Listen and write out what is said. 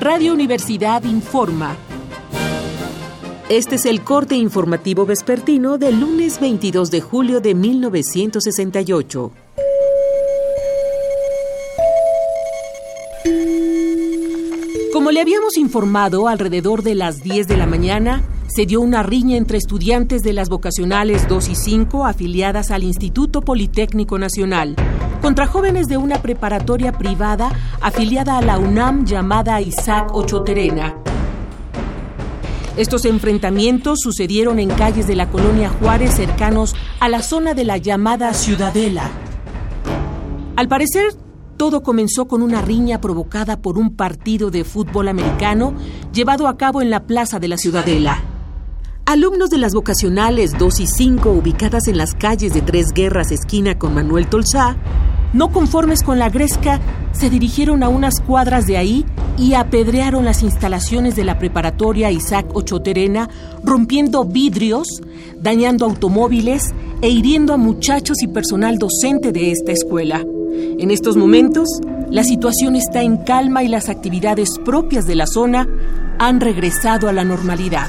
Radio Universidad informa. Este es el corte informativo vespertino del lunes 22 de julio de 1968. Como le habíamos informado, alrededor de las 10 de la mañana se dio una riña entre estudiantes de las vocacionales 2 y 5 afiliadas al Instituto Politécnico Nacional contra jóvenes de una preparatoria privada afiliada a la UNAM llamada Isaac Ochoterena. Estos enfrentamientos sucedieron en calles de la colonia Juárez cercanos a la zona de la llamada Ciudadela. Al parecer, todo comenzó con una riña provocada por un partido de fútbol americano llevado a cabo en la plaza de la Ciudadela. Alumnos de las vocacionales 2 y 5, ubicadas en las calles de Tres Guerras, esquina con Manuel Tolsá, no conformes con la gresca, se dirigieron a unas cuadras de ahí y apedrearon las instalaciones de la preparatoria Isaac Ochoterena, rompiendo vidrios, dañando automóviles e hiriendo a muchachos y personal docente de esta escuela. En estos momentos, la situación está en calma y las actividades propias de la zona han regresado a la normalidad.